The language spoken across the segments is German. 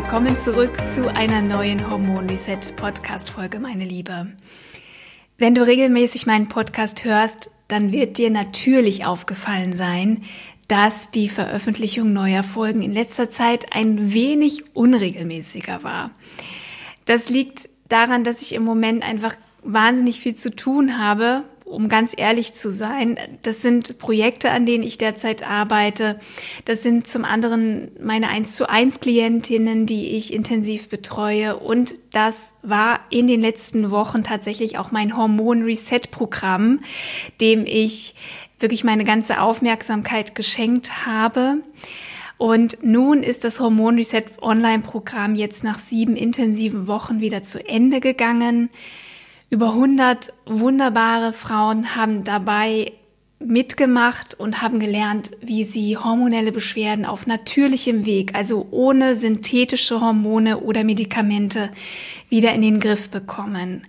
Willkommen zurück zu einer neuen Hormon Reset Podcast Folge, meine Liebe. Wenn du regelmäßig meinen Podcast hörst, dann wird dir natürlich aufgefallen sein, dass die Veröffentlichung neuer Folgen in letzter Zeit ein wenig unregelmäßiger war. Das liegt daran, dass ich im Moment einfach wahnsinnig viel zu tun habe um ganz ehrlich zu sein. Das sind Projekte, an denen ich derzeit arbeite. Das sind zum anderen meine 1 zu 1 Klientinnen, die ich intensiv betreue. Und das war in den letzten Wochen tatsächlich auch mein Hormon Reset Programm, dem ich wirklich meine ganze Aufmerksamkeit geschenkt habe. Und nun ist das Hormon Reset Online Programm jetzt nach sieben intensiven Wochen wieder zu Ende gegangen. Über 100 wunderbare Frauen haben dabei mitgemacht und haben gelernt, wie sie hormonelle Beschwerden auf natürlichem Weg, also ohne synthetische Hormone oder Medikamente, wieder in den Griff bekommen.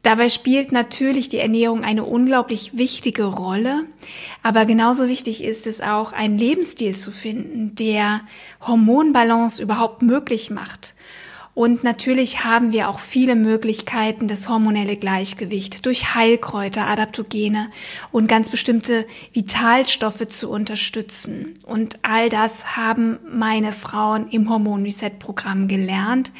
Dabei spielt natürlich die Ernährung eine unglaublich wichtige Rolle, aber genauso wichtig ist es auch, einen Lebensstil zu finden, der Hormonbalance überhaupt möglich macht und natürlich haben wir auch viele Möglichkeiten, das hormonelle Gleichgewicht durch Heilkräuter, Adaptogene und ganz bestimmte Vitalstoffe zu unterstützen. Und all das haben meine Frauen im Hormon Reset Programm gelernt.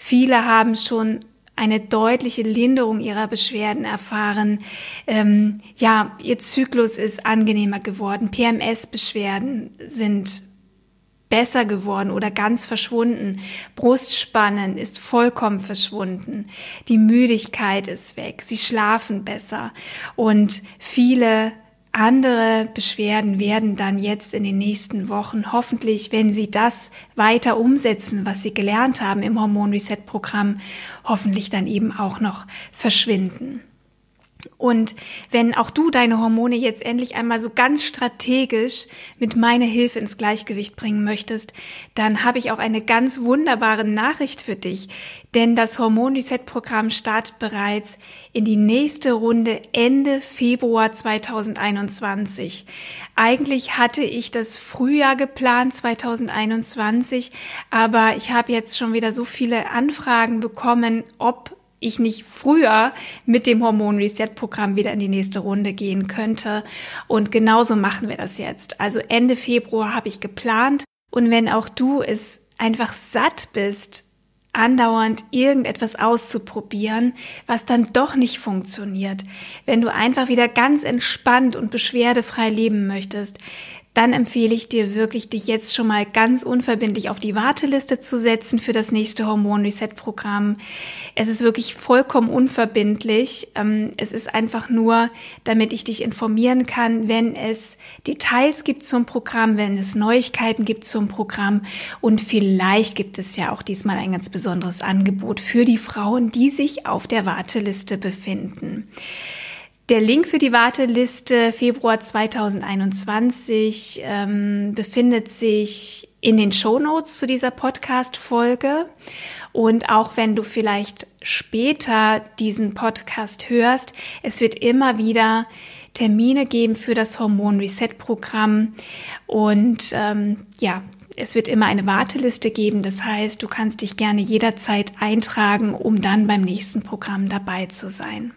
Viele haben schon eine deutliche Linderung ihrer Beschwerden erfahren. Ähm, ja, ihr Zyklus ist angenehmer geworden. PMS-Beschwerden sind besser geworden oder ganz verschwunden. Brustspannen ist vollkommen verschwunden. Die Müdigkeit ist weg. Sie schlafen besser. Und viele andere Beschwerden werden dann jetzt in den nächsten Wochen hoffentlich, wenn Sie das weiter umsetzen, was Sie gelernt haben im Hormon Reset Programm, hoffentlich dann eben auch noch verschwinden. Und wenn auch du deine Hormone jetzt endlich einmal so ganz strategisch mit meiner Hilfe ins Gleichgewicht bringen möchtest, dann habe ich auch eine ganz wunderbare Nachricht für dich. Denn das Hormon Reset Programm startet bereits in die nächste Runde Ende Februar 2021. Eigentlich hatte ich das Frühjahr geplant 2021, aber ich habe jetzt schon wieder so viele Anfragen bekommen, ob ich nicht früher mit dem Hormon Reset Programm wieder in die nächste Runde gehen könnte. Und genauso machen wir das jetzt. Also Ende Februar habe ich geplant. Und wenn auch du es einfach satt bist, andauernd irgendetwas auszuprobieren, was dann doch nicht funktioniert, wenn du einfach wieder ganz entspannt und beschwerdefrei leben möchtest, dann empfehle ich dir wirklich, dich jetzt schon mal ganz unverbindlich auf die Warteliste zu setzen für das nächste Hormon Reset Programm. Es ist wirklich vollkommen unverbindlich. Ähm, es ist einfach nur, damit ich dich informieren kann, wenn es Details gibt zum Programm, wenn es Neuigkeiten gibt zum Programm und vielleicht gibt es ja auch diesmal ein ganz besonderes Angebot für die Frauen, die sich auf der Warteliste befinden. Der Link für die Warteliste Februar 2021 ähm, befindet sich in den Show Notes zu dieser Podcast-Folge. Und auch wenn du vielleicht später diesen Podcast hörst, es wird immer wieder Termine geben für das Hormon Reset Programm. Und ähm, ja, es wird immer eine Warteliste geben. Das heißt, du kannst dich gerne jederzeit eintragen, um dann beim nächsten Programm dabei zu sein.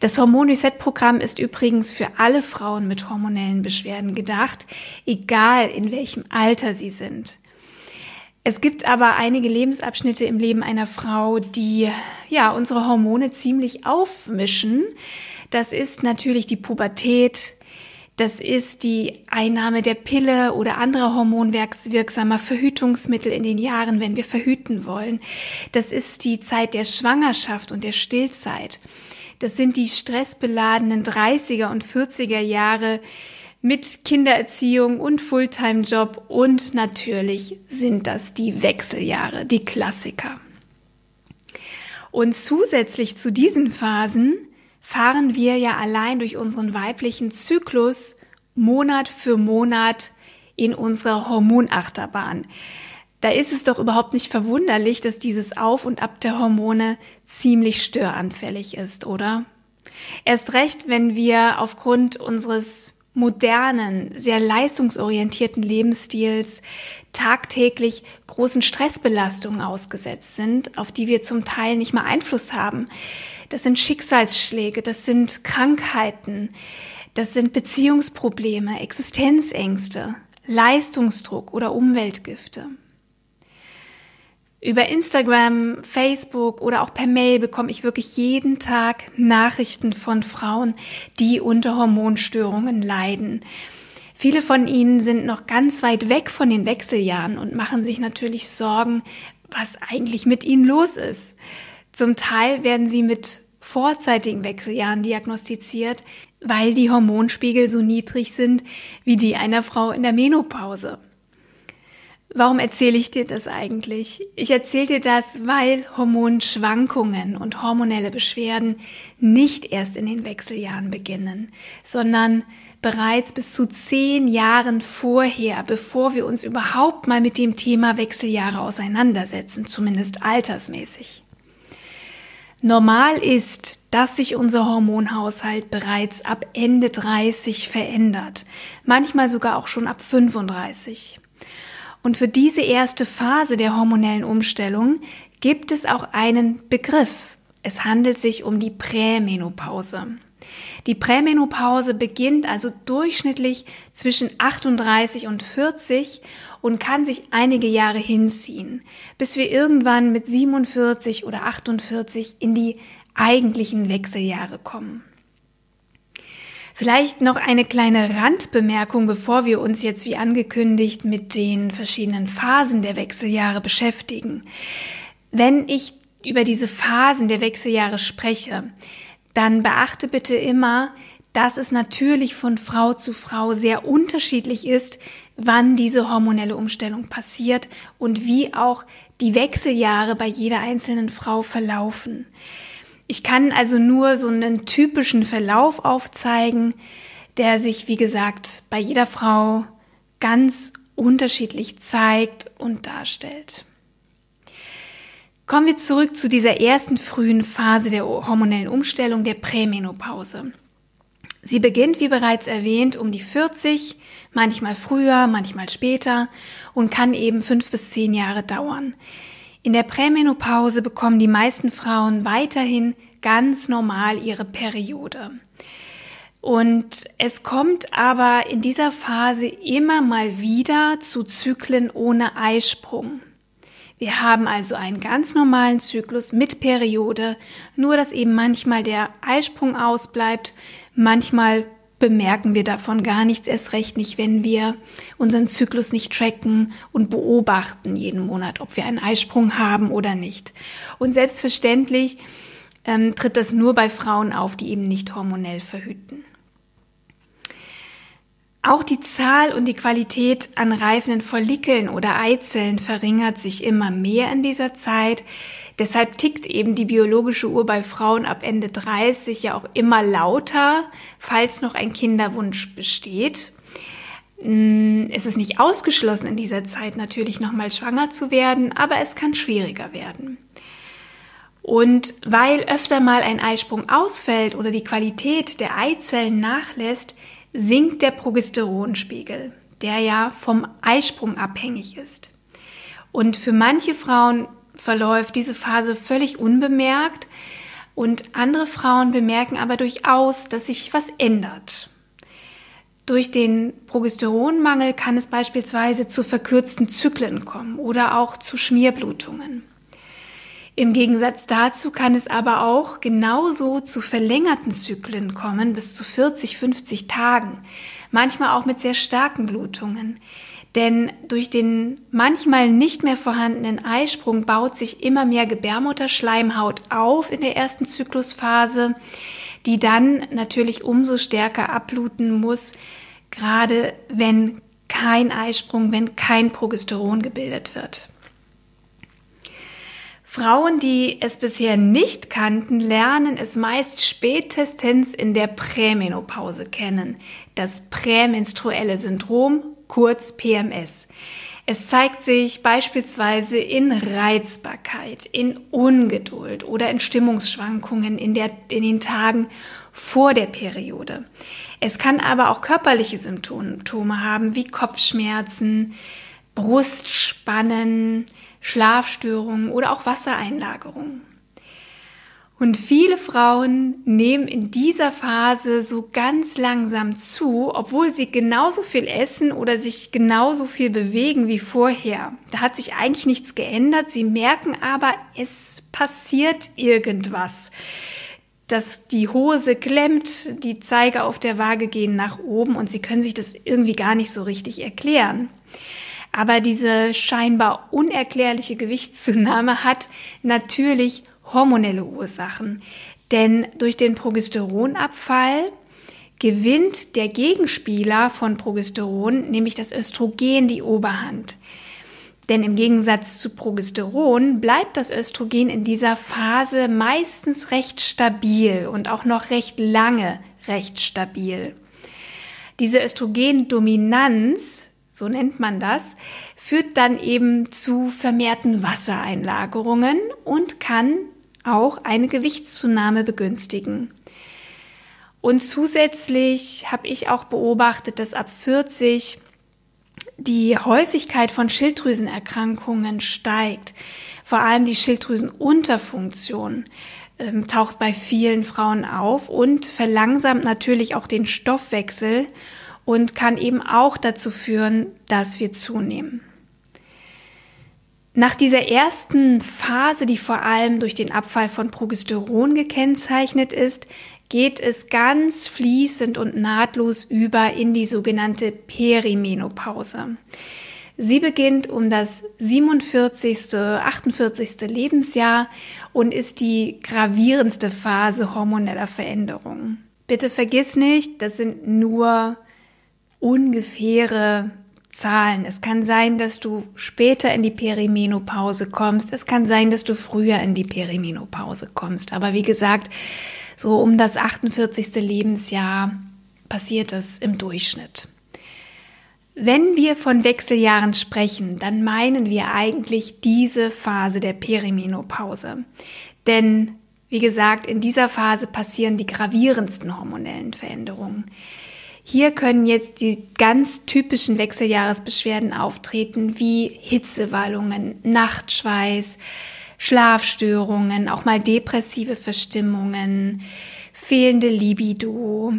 Das Hormon Reset Programm ist übrigens für alle Frauen mit hormonellen Beschwerden gedacht, egal in welchem Alter sie sind. Es gibt aber einige Lebensabschnitte im Leben einer Frau, die ja unsere Hormone ziemlich aufmischen. Das ist natürlich die Pubertät, das ist die Einnahme der Pille oder anderer hormonwirksamer Verhütungsmittel in den Jahren, wenn wir verhüten wollen. Das ist die Zeit der Schwangerschaft und der Stillzeit. Das sind die stressbeladenen 30er und 40er Jahre mit Kindererziehung und Fulltime-Job und natürlich sind das die Wechseljahre, die Klassiker. Und zusätzlich zu diesen Phasen fahren wir ja allein durch unseren weiblichen Zyklus Monat für Monat in unserer Hormonachterbahn. Da ist es doch überhaupt nicht verwunderlich, dass dieses Auf und Ab der Hormone ziemlich störanfällig ist, oder? Erst recht, wenn wir aufgrund unseres modernen, sehr leistungsorientierten Lebensstils tagtäglich großen Stressbelastungen ausgesetzt sind, auf die wir zum Teil nicht mal Einfluss haben. Das sind Schicksalsschläge, das sind Krankheiten, das sind Beziehungsprobleme, Existenzängste, Leistungsdruck oder Umweltgifte. Über Instagram, Facebook oder auch per Mail bekomme ich wirklich jeden Tag Nachrichten von Frauen, die unter Hormonstörungen leiden. Viele von ihnen sind noch ganz weit weg von den Wechseljahren und machen sich natürlich Sorgen, was eigentlich mit ihnen los ist. Zum Teil werden sie mit vorzeitigen Wechseljahren diagnostiziert, weil die Hormonspiegel so niedrig sind wie die einer Frau in der Menopause. Warum erzähle ich dir das eigentlich? Ich erzähle dir das, weil Hormonschwankungen und hormonelle Beschwerden nicht erst in den Wechseljahren beginnen, sondern bereits bis zu zehn Jahren vorher, bevor wir uns überhaupt mal mit dem Thema Wechseljahre auseinandersetzen, zumindest altersmäßig. Normal ist, dass sich unser Hormonhaushalt bereits ab Ende 30 verändert, manchmal sogar auch schon ab 35. Und für diese erste Phase der hormonellen Umstellung gibt es auch einen Begriff. Es handelt sich um die Prämenopause. Die Prämenopause beginnt also durchschnittlich zwischen 38 und 40 und kann sich einige Jahre hinziehen, bis wir irgendwann mit 47 oder 48 in die eigentlichen Wechseljahre kommen. Vielleicht noch eine kleine Randbemerkung, bevor wir uns jetzt wie angekündigt mit den verschiedenen Phasen der Wechseljahre beschäftigen. Wenn ich über diese Phasen der Wechseljahre spreche, dann beachte bitte immer, dass es natürlich von Frau zu Frau sehr unterschiedlich ist, wann diese hormonelle Umstellung passiert und wie auch die Wechseljahre bei jeder einzelnen Frau verlaufen. Ich kann also nur so einen typischen Verlauf aufzeigen, der sich, wie gesagt, bei jeder Frau ganz unterschiedlich zeigt und darstellt. Kommen wir zurück zu dieser ersten frühen Phase der hormonellen Umstellung, der Prämenopause. Sie beginnt, wie bereits erwähnt, um die 40, manchmal früher, manchmal später und kann eben fünf bis zehn Jahre dauern. In der Prämenopause bekommen die meisten Frauen weiterhin ganz normal ihre Periode. Und es kommt aber in dieser Phase immer mal wieder zu Zyklen ohne Eisprung. Wir haben also einen ganz normalen Zyklus mit Periode, nur dass eben manchmal der Eisprung ausbleibt, manchmal bemerken wir davon gar nichts, erst recht nicht, wenn wir unseren Zyklus nicht tracken und beobachten jeden Monat, ob wir einen Eisprung haben oder nicht. Und selbstverständlich ähm, tritt das nur bei Frauen auf, die eben nicht hormonell verhüten. Auch die Zahl und die Qualität an reifenden Follikeln oder Eizellen verringert sich immer mehr in dieser Zeit. Deshalb tickt eben die biologische Uhr bei Frauen ab Ende 30 ja auch immer lauter, falls noch ein Kinderwunsch besteht. Mm, es ist nicht ausgeschlossen, in dieser Zeit natürlich nochmal schwanger zu werden, aber es kann schwieriger werden. Und weil öfter mal ein Eisprung ausfällt oder die Qualität der Eizellen nachlässt, sinkt der Progesteronspiegel, der ja vom Eisprung abhängig ist. Und für manche Frauen verläuft diese Phase völlig unbemerkt und andere Frauen bemerken aber durchaus, dass sich was ändert. Durch den Progesteronmangel kann es beispielsweise zu verkürzten Zyklen kommen oder auch zu Schmierblutungen. Im Gegensatz dazu kann es aber auch genauso zu verlängerten Zyklen kommen, bis zu 40, 50 Tagen, manchmal auch mit sehr starken Blutungen. Denn durch den manchmal nicht mehr vorhandenen Eisprung baut sich immer mehr Gebärmutterschleimhaut auf in der ersten Zyklusphase, die dann natürlich umso stärker abbluten muss, gerade wenn kein Eisprung, wenn kein Progesteron gebildet wird. Frauen, die es bisher nicht kannten, lernen es meist spätestens in der Prämenopause kennen. Das prämenstruelle Syndrom, kurz PMS. Es zeigt sich beispielsweise in Reizbarkeit, in Ungeduld oder in Stimmungsschwankungen in, der, in den Tagen vor der Periode. Es kann aber auch körperliche Symptome haben, wie Kopfschmerzen, Brustspannen, Schlafstörungen oder auch Wassereinlagerungen. Und viele Frauen nehmen in dieser Phase so ganz langsam zu, obwohl sie genauso viel essen oder sich genauso viel bewegen wie vorher. Da hat sich eigentlich nichts geändert. Sie merken aber, es passiert irgendwas. Dass die Hose klemmt, die Zeiger auf der Waage gehen nach oben und sie können sich das irgendwie gar nicht so richtig erklären. Aber diese scheinbar unerklärliche Gewichtszunahme hat natürlich hormonelle Ursachen. Denn durch den Progesteronabfall gewinnt der Gegenspieler von Progesteron, nämlich das Östrogen, die Oberhand. Denn im Gegensatz zu Progesteron bleibt das Östrogen in dieser Phase meistens recht stabil und auch noch recht lange recht stabil. Diese Östrogendominanz, so nennt man das, führt dann eben zu vermehrten Wassereinlagerungen und kann auch eine Gewichtszunahme begünstigen. Und zusätzlich habe ich auch beobachtet, dass ab 40 die Häufigkeit von Schilddrüsenerkrankungen steigt. Vor allem die Schilddrüsenunterfunktion ähm, taucht bei vielen Frauen auf und verlangsamt natürlich auch den Stoffwechsel und kann eben auch dazu führen, dass wir zunehmen. Nach dieser ersten Phase, die vor allem durch den Abfall von Progesteron gekennzeichnet ist, geht es ganz fließend und nahtlos über in die sogenannte Perimenopause. Sie beginnt um das 47., 48. Lebensjahr und ist die gravierendste Phase hormoneller Veränderungen. Bitte vergiss nicht, das sind nur ungefähre Zahlen. Es kann sein, dass du später in die Perimenopause kommst. Es kann sein, dass du früher in die Perimenopause kommst. Aber wie gesagt, so um das 48. Lebensjahr passiert es im Durchschnitt. Wenn wir von Wechseljahren sprechen, dann meinen wir eigentlich diese Phase der Perimenopause. Denn, wie gesagt, in dieser Phase passieren die gravierendsten hormonellen Veränderungen. Hier können jetzt die ganz typischen Wechseljahresbeschwerden auftreten, wie Hitzewallungen, Nachtschweiß, Schlafstörungen, auch mal depressive Verstimmungen, fehlende Libido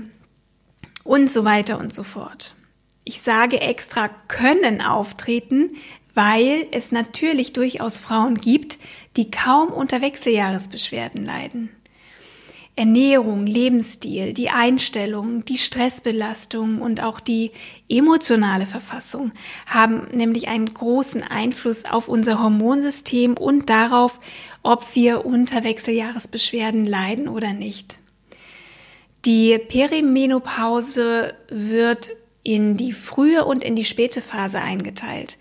und so weiter und so fort. Ich sage extra können auftreten, weil es natürlich durchaus Frauen gibt, die kaum unter Wechseljahresbeschwerden leiden. Ernährung, Lebensstil, die Einstellung, die Stressbelastung und auch die emotionale Verfassung haben nämlich einen großen Einfluss auf unser Hormonsystem und darauf, ob wir unter Wechseljahresbeschwerden leiden oder nicht. Die Perimenopause wird in die frühe und in die späte Phase eingeteilt.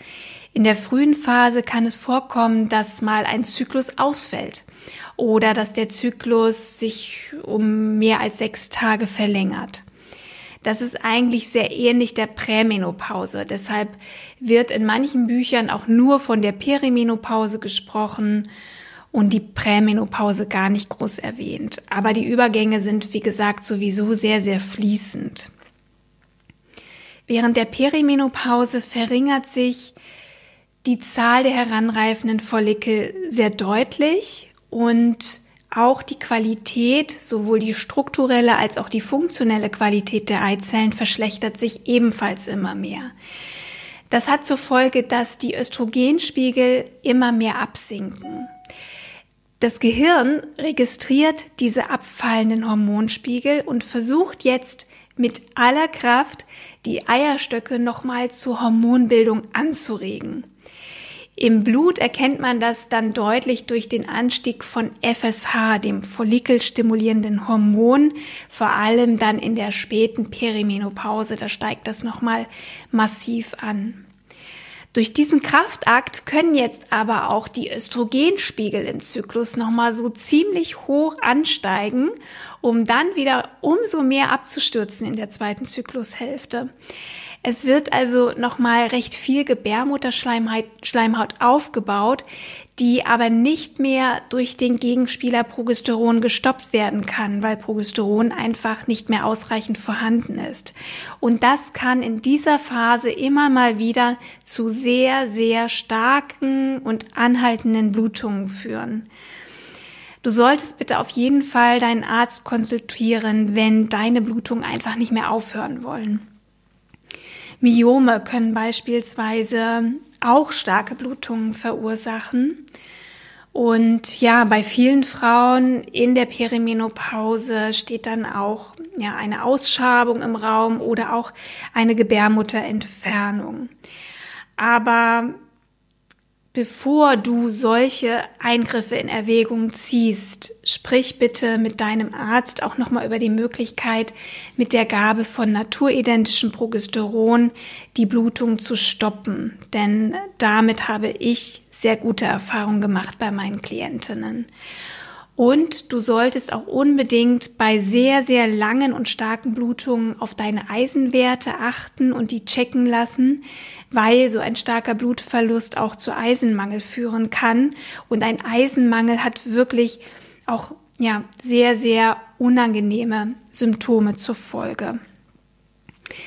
In der frühen Phase kann es vorkommen, dass mal ein Zyklus ausfällt oder dass der Zyklus sich um mehr als sechs Tage verlängert. Das ist eigentlich sehr ähnlich der Prämenopause. Deshalb wird in manchen Büchern auch nur von der Perimenopause gesprochen und die Prämenopause gar nicht groß erwähnt. Aber die Übergänge sind, wie gesagt, sowieso sehr, sehr fließend. Während der Perimenopause verringert sich die Zahl der heranreifenden Follikel sehr deutlich und auch die Qualität, sowohl die strukturelle als auch die funktionelle Qualität der Eizellen verschlechtert sich ebenfalls immer mehr. Das hat zur Folge, dass die Östrogenspiegel immer mehr absinken. Das Gehirn registriert diese abfallenden Hormonspiegel und versucht jetzt mit aller Kraft die Eierstöcke nochmal zur Hormonbildung anzuregen. Im Blut erkennt man das dann deutlich durch den Anstieg von FSH, dem follikelstimulierenden Hormon, vor allem dann in der späten Perimenopause, da steigt das nochmal massiv an. Durch diesen Kraftakt können jetzt aber auch die Östrogenspiegel im Zyklus nochmal so ziemlich hoch ansteigen, um dann wieder umso mehr abzustürzen in der zweiten Zyklushälfte. Es wird also nochmal recht viel Gebärmutterschleimhaut aufgebaut, die aber nicht mehr durch den Gegenspieler Progesteron gestoppt werden kann, weil Progesteron einfach nicht mehr ausreichend vorhanden ist. Und das kann in dieser Phase immer mal wieder zu sehr, sehr starken und anhaltenden Blutungen führen. Du solltest bitte auf jeden Fall deinen Arzt konsultieren, wenn deine Blutungen einfach nicht mehr aufhören wollen. Myome können beispielsweise auch starke Blutungen verursachen. Und ja, bei vielen Frauen in der Perimenopause steht dann auch ja, eine Ausschabung im Raum oder auch eine Gebärmutterentfernung. Aber Bevor du solche Eingriffe in Erwägung ziehst, sprich bitte mit deinem Arzt auch nochmal über die Möglichkeit, mit der Gabe von naturidentischem Progesteron die Blutung zu stoppen. Denn damit habe ich sehr gute Erfahrungen gemacht bei meinen Klientinnen. Und du solltest auch unbedingt bei sehr, sehr langen und starken Blutungen auf deine Eisenwerte achten und die checken lassen, weil so ein starker Blutverlust auch zu Eisenmangel führen kann. Und ein Eisenmangel hat wirklich auch ja, sehr, sehr unangenehme Symptome zur Folge.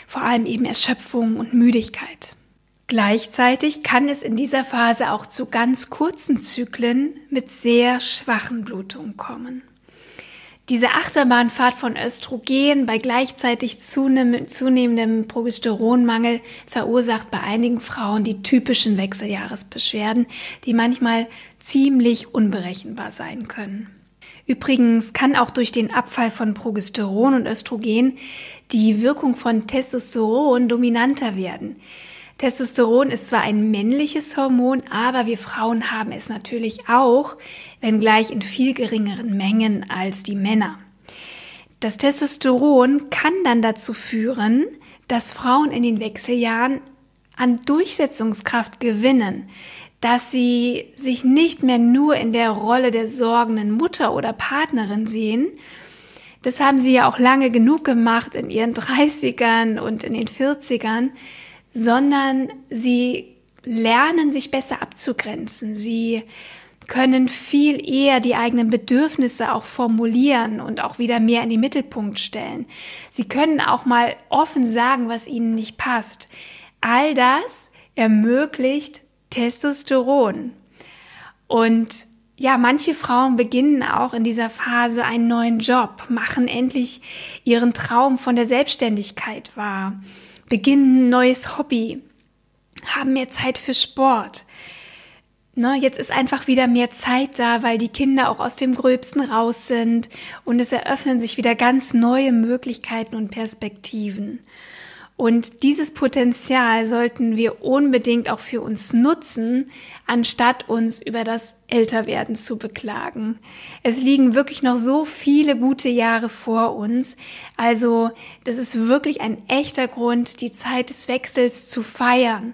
Vor allem eben Erschöpfung und Müdigkeit. Gleichzeitig kann es in dieser Phase auch zu ganz kurzen Zyklen mit sehr schwachen Blutungen kommen. Diese Achterbahnfahrt von Östrogen bei gleichzeitig zunehmendem Progesteronmangel verursacht bei einigen Frauen die typischen Wechseljahresbeschwerden, die manchmal ziemlich unberechenbar sein können. Übrigens kann auch durch den Abfall von Progesteron und Östrogen die Wirkung von Testosteron dominanter werden. Testosteron ist zwar ein männliches Hormon, aber wir Frauen haben es natürlich auch, wenngleich in viel geringeren Mengen als die Männer. Das Testosteron kann dann dazu führen, dass Frauen in den Wechseljahren an Durchsetzungskraft gewinnen, dass sie sich nicht mehr nur in der Rolle der sorgenden Mutter oder Partnerin sehen. Das haben sie ja auch lange genug gemacht in ihren 30ern und in den 40ern, sondern sie lernen sich besser abzugrenzen. Sie können viel eher die eigenen Bedürfnisse auch formulieren und auch wieder mehr in den Mittelpunkt stellen. Sie können auch mal offen sagen, was ihnen nicht passt. All das ermöglicht Testosteron. Und ja, manche Frauen beginnen auch in dieser Phase einen neuen Job, machen endlich ihren Traum von der Selbstständigkeit wahr beginnen ein neues Hobby, haben mehr Zeit für Sport. Ne, jetzt ist einfach wieder mehr Zeit da, weil die Kinder auch aus dem Gröbsten raus sind und es eröffnen sich wieder ganz neue Möglichkeiten und Perspektiven. Und dieses Potenzial sollten wir unbedingt auch für uns nutzen, anstatt uns über das Älterwerden zu beklagen. Es liegen wirklich noch so viele gute Jahre vor uns. Also das ist wirklich ein echter Grund, die Zeit des Wechsels zu feiern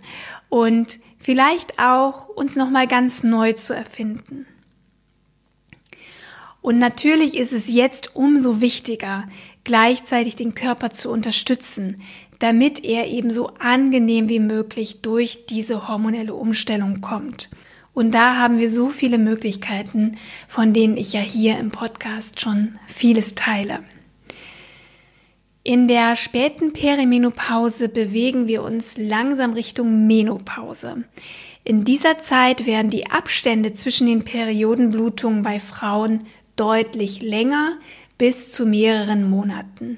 und vielleicht auch uns nochmal ganz neu zu erfinden. Und natürlich ist es jetzt umso wichtiger, gleichzeitig den Körper zu unterstützen, damit er eben so angenehm wie möglich durch diese hormonelle Umstellung kommt. Und da haben wir so viele Möglichkeiten, von denen ich ja hier im Podcast schon vieles teile. In der späten Perimenopause bewegen wir uns langsam Richtung Menopause. In dieser Zeit werden die Abstände zwischen den Periodenblutungen bei Frauen deutlich länger bis zu mehreren Monaten.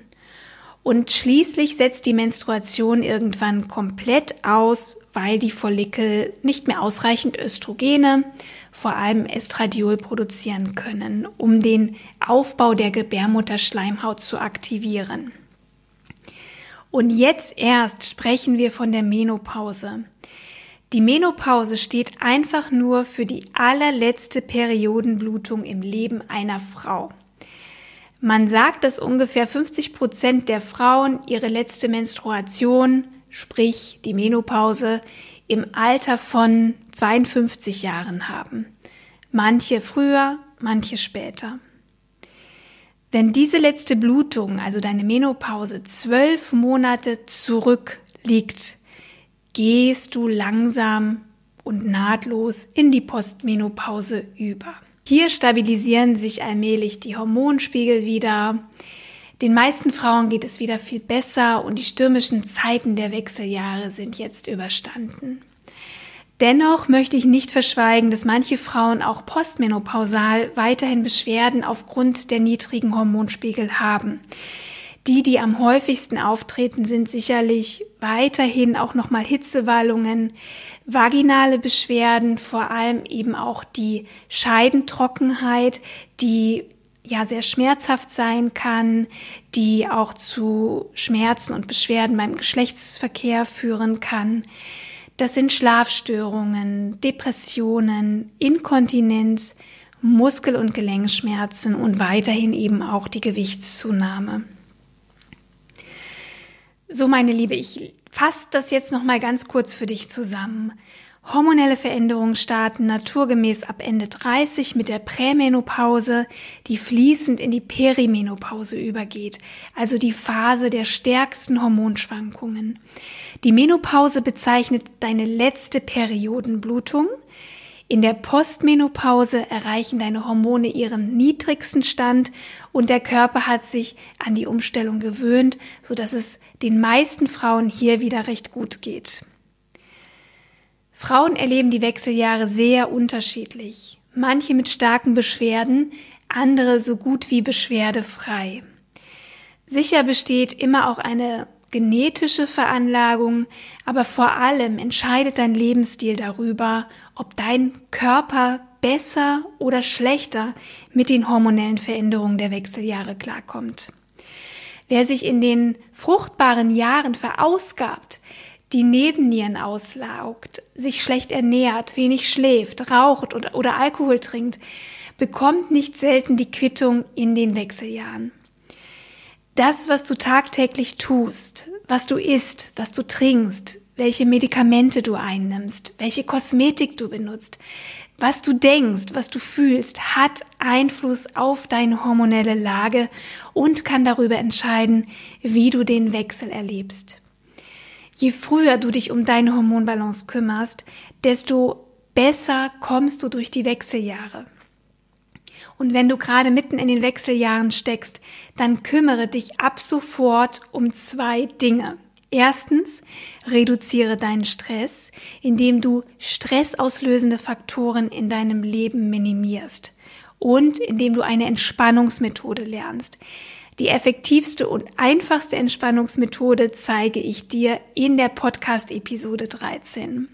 Und schließlich setzt die Menstruation irgendwann komplett aus, weil die Follikel nicht mehr ausreichend Östrogene, vor allem Estradiol produzieren können, um den Aufbau der Gebärmutterschleimhaut zu aktivieren. Und jetzt erst sprechen wir von der Menopause. Die Menopause steht einfach nur für die allerletzte Periodenblutung im Leben einer Frau. Man sagt, dass ungefähr 50 Prozent der Frauen ihre letzte Menstruation, sprich die Menopause, im Alter von 52 Jahren haben. Manche früher, manche später. Wenn diese letzte Blutung, also deine Menopause, zwölf Monate zurückliegt, gehst du langsam und nahtlos in die Postmenopause über. Hier stabilisieren sich allmählich die Hormonspiegel wieder. Den meisten Frauen geht es wieder viel besser und die stürmischen Zeiten der Wechseljahre sind jetzt überstanden. Dennoch möchte ich nicht verschweigen, dass manche Frauen auch postmenopausal weiterhin Beschwerden aufgrund der niedrigen Hormonspiegel haben. Die, die am häufigsten auftreten, sind sicherlich weiterhin auch nochmal Hitzewallungen, vaginale Beschwerden, vor allem eben auch die Scheidentrockenheit, die ja sehr schmerzhaft sein kann, die auch zu Schmerzen und Beschwerden beim Geschlechtsverkehr führen kann. Das sind Schlafstörungen, Depressionen, Inkontinenz, Muskel- und Gelenkschmerzen und weiterhin eben auch die Gewichtszunahme. So, meine Liebe, ich fasse das jetzt noch mal ganz kurz für dich zusammen. Hormonelle Veränderungen starten naturgemäß ab Ende 30 mit der Prämenopause, die fließend in die Perimenopause übergeht, also die Phase der stärksten Hormonschwankungen. Die Menopause bezeichnet deine letzte Periodenblutung. In der Postmenopause erreichen deine Hormone ihren niedrigsten Stand und der Körper hat sich an die Umstellung gewöhnt, so dass es den meisten Frauen hier wieder recht gut geht. Frauen erleben die Wechseljahre sehr unterschiedlich. Manche mit starken Beschwerden, andere so gut wie beschwerdefrei. Sicher besteht immer auch eine genetische Veranlagung, aber vor allem entscheidet dein Lebensstil darüber, ob dein Körper besser oder schlechter mit den hormonellen Veränderungen der Wechseljahre klarkommt. Wer sich in den fruchtbaren Jahren verausgabt, die Nebennieren auslaugt, sich schlecht ernährt, wenig schläft, raucht oder, oder Alkohol trinkt, bekommt nicht selten die Quittung in den Wechseljahren. Das, was du tagtäglich tust, was du isst, was du trinkst, welche Medikamente du einnimmst, welche Kosmetik du benutzt, was du denkst, was du fühlst, hat Einfluss auf deine hormonelle Lage und kann darüber entscheiden, wie du den Wechsel erlebst. Je früher du dich um deine Hormonbalance kümmerst, desto besser kommst du durch die Wechseljahre. Und wenn du gerade mitten in den Wechseljahren steckst, dann kümmere dich ab sofort um zwei Dinge. Erstens, reduziere deinen Stress, indem du stressauslösende Faktoren in deinem Leben minimierst und indem du eine Entspannungsmethode lernst. Die effektivste und einfachste Entspannungsmethode zeige ich dir in der Podcast-Episode 13.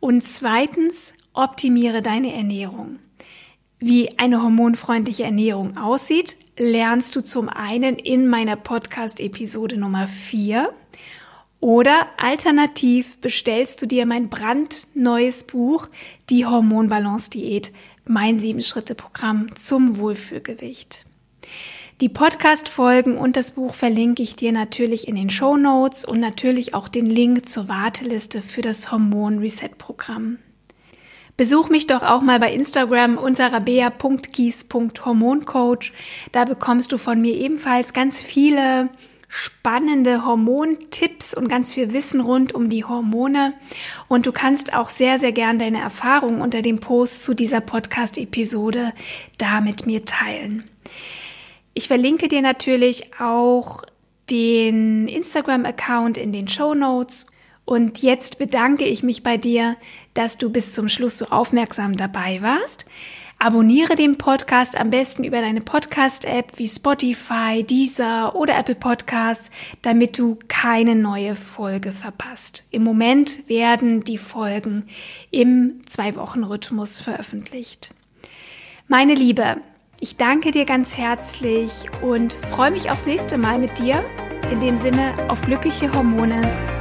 Und zweitens, optimiere deine Ernährung. Wie eine hormonfreundliche Ernährung aussieht, lernst du zum einen in meiner Podcast-Episode Nummer 4 oder alternativ bestellst du dir mein brandneues Buch Die Hormonbalance-Diät, mein Sieben-Schritte-Programm zum Wohlfühlgewicht. Die Podcast-Folgen und das Buch verlinke ich dir natürlich in den Show Notes und natürlich auch den Link zur Warteliste für das Hormon Reset Programm. Besuch mich doch auch mal bei Instagram unter rabea.kies.hormoncoach. Da bekommst du von mir ebenfalls ganz viele spannende Hormontipps und ganz viel Wissen rund um die Hormone. Und du kannst auch sehr, sehr gern deine Erfahrungen unter dem Post zu dieser Podcast-Episode da mit mir teilen. Ich verlinke dir natürlich auch den Instagram-Account in den Show Notes. Und jetzt bedanke ich mich bei dir, dass du bis zum Schluss so aufmerksam dabei warst. Abonniere den Podcast am besten über deine Podcast-App wie Spotify, Deezer oder Apple Podcasts, damit du keine neue Folge verpasst. Im Moment werden die Folgen im Zwei-Wochen-Rhythmus veröffentlicht. Meine Liebe, ich danke dir ganz herzlich und freue mich aufs nächste Mal mit dir. In dem Sinne, auf glückliche Hormone